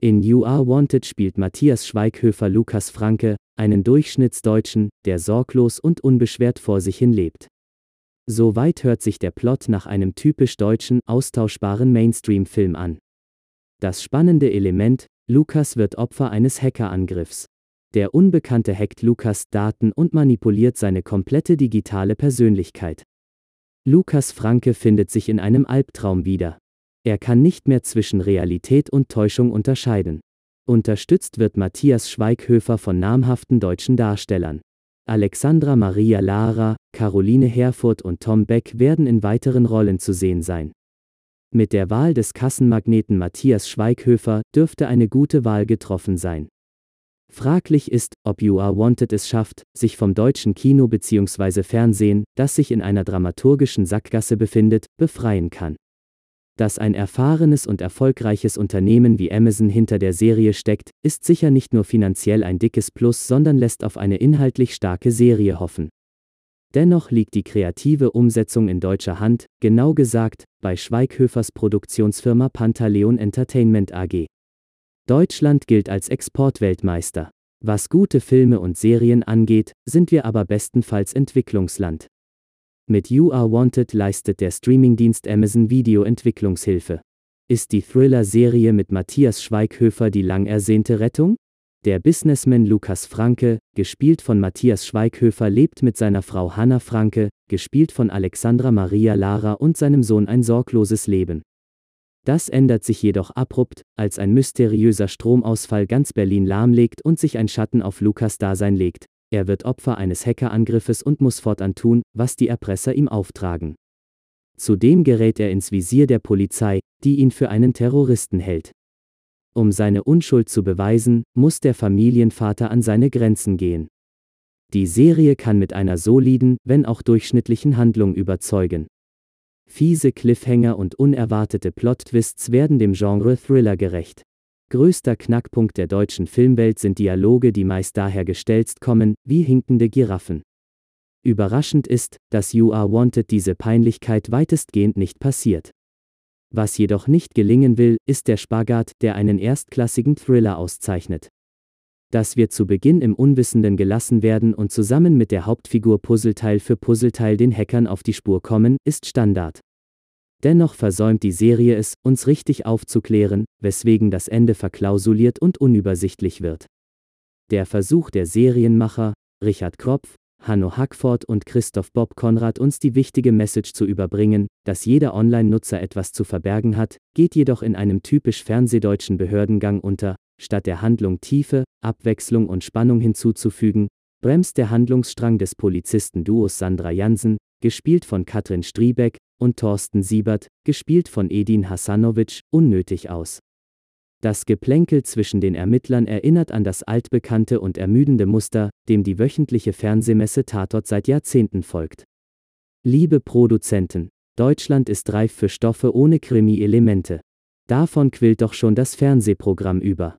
In You Are Wanted spielt Matthias Schweighöfer Lukas Franke, einen Durchschnittsdeutschen, der sorglos und unbeschwert vor sich hin lebt. Soweit hört sich der Plot nach einem typisch deutschen, austauschbaren Mainstream-Film an. Das spannende Element, Lukas wird Opfer eines Hackerangriffs. Der Unbekannte hackt Lukas Daten und manipuliert seine komplette digitale Persönlichkeit. Lukas Franke findet sich in einem Albtraum wieder. Er kann nicht mehr zwischen Realität und Täuschung unterscheiden. Unterstützt wird Matthias Schweighöfer von namhaften deutschen Darstellern. Alexandra Maria Lara, Caroline Herfurth und Tom Beck werden in weiteren Rollen zu sehen sein. Mit der Wahl des Kassenmagneten Matthias Schweighöfer dürfte eine gute Wahl getroffen sein. Fraglich ist, ob You Are Wanted es schafft, sich vom deutschen Kino bzw. Fernsehen, das sich in einer dramaturgischen Sackgasse befindet, befreien kann. Dass ein erfahrenes und erfolgreiches Unternehmen wie Amazon hinter der Serie steckt, ist sicher nicht nur finanziell ein dickes Plus, sondern lässt auf eine inhaltlich starke Serie hoffen. Dennoch liegt die kreative Umsetzung in deutscher Hand, genau gesagt, bei Schweighöfers Produktionsfirma Pantaleon Entertainment AG. Deutschland gilt als Exportweltmeister. Was gute Filme und Serien angeht, sind wir aber bestenfalls Entwicklungsland. Mit You Are Wanted leistet der Streamingdienst Amazon Video Entwicklungshilfe. Ist die Thriller-Serie mit Matthias Schweighöfer die lang ersehnte Rettung? Der Businessman Lukas Franke, gespielt von Matthias Schweighöfer, lebt mit seiner Frau Hanna Franke, gespielt von Alexandra Maria Lara und seinem Sohn ein sorgloses Leben. Das ändert sich jedoch abrupt, als ein mysteriöser Stromausfall ganz Berlin lahmlegt und sich ein Schatten auf Lukas Dasein legt. Er wird Opfer eines Hackerangriffes und muss fortan tun, was die Erpresser ihm auftragen. Zudem gerät er ins Visier der Polizei, die ihn für einen Terroristen hält. Um seine Unschuld zu beweisen, muss der Familienvater an seine Grenzen gehen. Die Serie kann mit einer soliden, wenn auch durchschnittlichen Handlung überzeugen. Fiese Cliffhanger und unerwartete Plot-Twists werden dem Genre Thriller gerecht. Größter Knackpunkt der deutschen Filmwelt sind Dialoge, die meist daher gestelzt kommen, wie hinkende Giraffen. Überraschend ist, dass You Are Wanted diese Peinlichkeit weitestgehend nicht passiert. Was jedoch nicht gelingen will, ist der Spagat, der einen erstklassigen Thriller auszeichnet. Dass wir zu Beginn im Unwissenden gelassen werden und zusammen mit der Hauptfigur Puzzleteil für Puzzleteil den Hackern auf die Spur kommen, ist Standard. Dennoch versäumt die Serie es, uns richtig aufzuklären, weswegen das Ende verklausuliert und unübersichtlich wird. Der Versuch der Serienmacher, Richard Kropf, Hanno Hackford und Christoph Bob Konrad uns die wichtige Message zu überbringen, dass jeder Online-Nutzer etwas zu verbergen hat, geht jedoch in einem typisch fernsehdeutschen Behördengang unter, statt der Handlung Tiefe, Abwechslung und Spannung hinzuzufügen, bremst der Handlungsstrang des Polizisten-Duos Sandra Jansen, gespielt von Katrin Striebeck, und Thorsten Siebert, gespielt von Edin Hasanovic, unnötig aus. Das Geplänkel zwischen den Ermittlern erinnert an das altbekannte und ermüdende Muster, dem die wöchentliche Fernsehmesse Tatort seit Jahrzehnten folgt. Liebe Produzenten, Deutschland ist reif für Stoffe ohne Krimi-Elemente. Davon quillt doch schon das Fernsehprogramm über.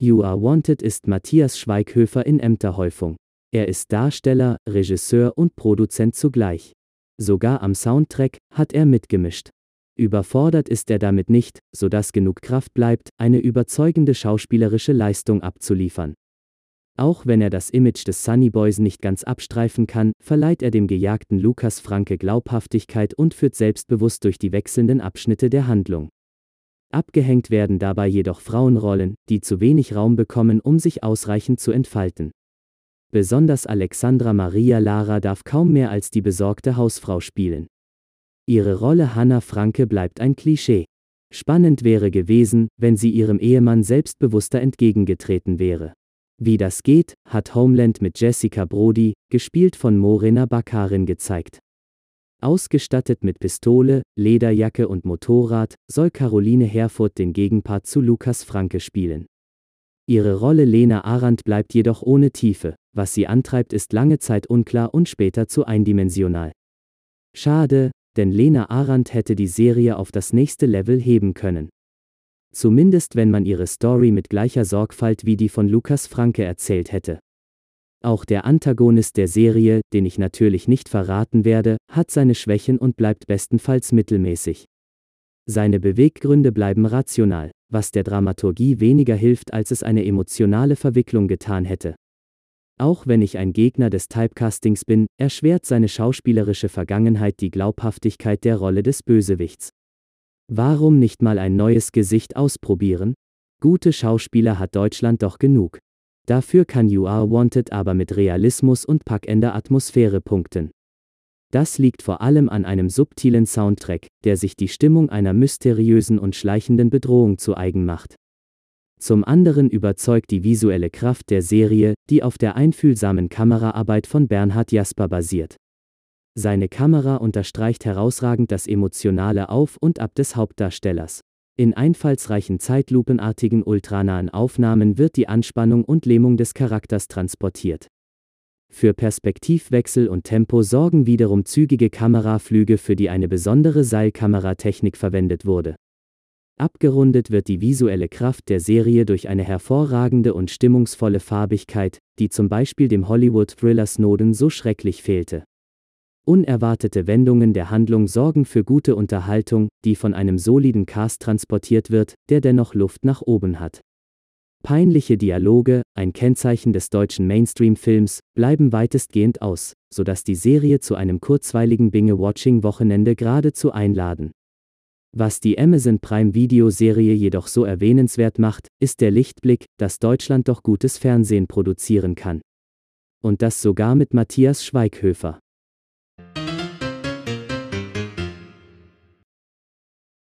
You Are Wanted ist Matthias Schweighöfer in Ämterhäufung. Er ist Darsteller, Regisseur und Produzent zugleich. Sogar am Soundtrack hat er mitgemischt. Überfordert ist er damit nicht, sodass genug Kraft bleibt, eine überzeugende schauspielerische Leistung abzuliefern. Auch wenn er das Image des Sunny Boys nicht ganz abstreifen kann, verleiht er dem gejagten Lukas Franke Glaubhaftigkeit und führt selbstbewusst durch die wechselnden Abschnitte der Handlung. Abgehängt werden dabei jedoch Frauenrollen, die zu wenig Raum bekommen, um sich ausreichend zu entfalten. Besonders Alexandra Maria Lara darf kaum mehr als die besorgte Hausfrau spielen. Ihre Rolle Hannah Franke bleibt ein Klischee. Spannend wäre gewesen, wenn sie ihrem Ehemann selbstbewusster entgegengetreten wäre. Wie das geht, hat Homeland mit Jessica Brody, gespielt von Morena Bakarin, gezeigt. Ausgestattet mit Pistole, Lederjacke und Motorrad, soll Caroline Herfurth den Gegenpart zu Lukas Franke spielen. Ihre Rolle Lena Arendt bleibt jedoch ohne Tiefe, was sie antreibt ist lange Zeit unklar und später zu eindimensional. Schade, denn Lena Arendt hätte die Serie auf das nächste Level heben können. Zumindest wenn man ihre Story mit gleicher Sorgfalt wie die von Lukas Franke erzählt hätte. Auch der Antagonist der Serie, den ich natürlich nicht verraten werde, hat seine Schwächen und bleibt bestenfalls mittelmäßig. Seine Beweggründe bleiben rational, was der Dramaturgie weniger hilft, als es eine emotionale Verwicklung getan hätte. Auch wenn ich ein Gegner des Typecastings bin, erschwert seine schauspielerische Vergangenheit die Glaubhaftigkeit der Rolle des Bösewichts. Warum nicht mal ein neues Gesicht ausprobieren? Gute Schauspieler hat Deutschland doch genug. Dafür kann You Are Wanted aber mit Realismus und packender Atmosphäre punkten. Das liegt vor allem an einem subtilen Soundtrack, der sich die Stimmung einer mysteriösen und schleichenden Bedrohung zu eigen macht. Zum anderen überzeugt die visuelle Kraft der Serie, die auf der einfühlsamen Kameraarbeit von Bernhard Jasper basiert. Seine Kamera unterstreicht herausragend das emotionale Auf und Ab des Hauptdarstellers. In einfallsreichen zeitlupenartigen ultranahen Aufnahmen wird die Anspannung und Lähmung des Charakters transportiert. Für Perspektivwechsel und Tempo sorgen wiederum zügige Kameraflüge, für die eine besondere Seilkameratechnik verwendet wurde. Abgerundet wird die visuelle Kraft der Serie durch eine hervorragende und stimmungsvolle Farbigkeit, die zum Beispiel dem Hollywood-Thriller Snowden so schrecklich fehlte. Unerwartete Wendungen der Handlung sorgen für gute Unterhaltung, die von einem soliden Cast transportiert wird, der dennoch Luft nach oben hat. Peinliche Dialoge, ein Kennzeichen des deutschen Mainstream-Films, bleiben weitestgehend aus, sodass die Serie zu einem kurzweiligen Binge-Watching-Wochenende geradezu einladen. Was die Amazon Prime Video-Serie jedoch so erwähnenswert macht, ist der Lichtblick, dass Deutschland doch gutes Fernsehen produzieren kann. Und das sogar mit Matthias Schweighöfer.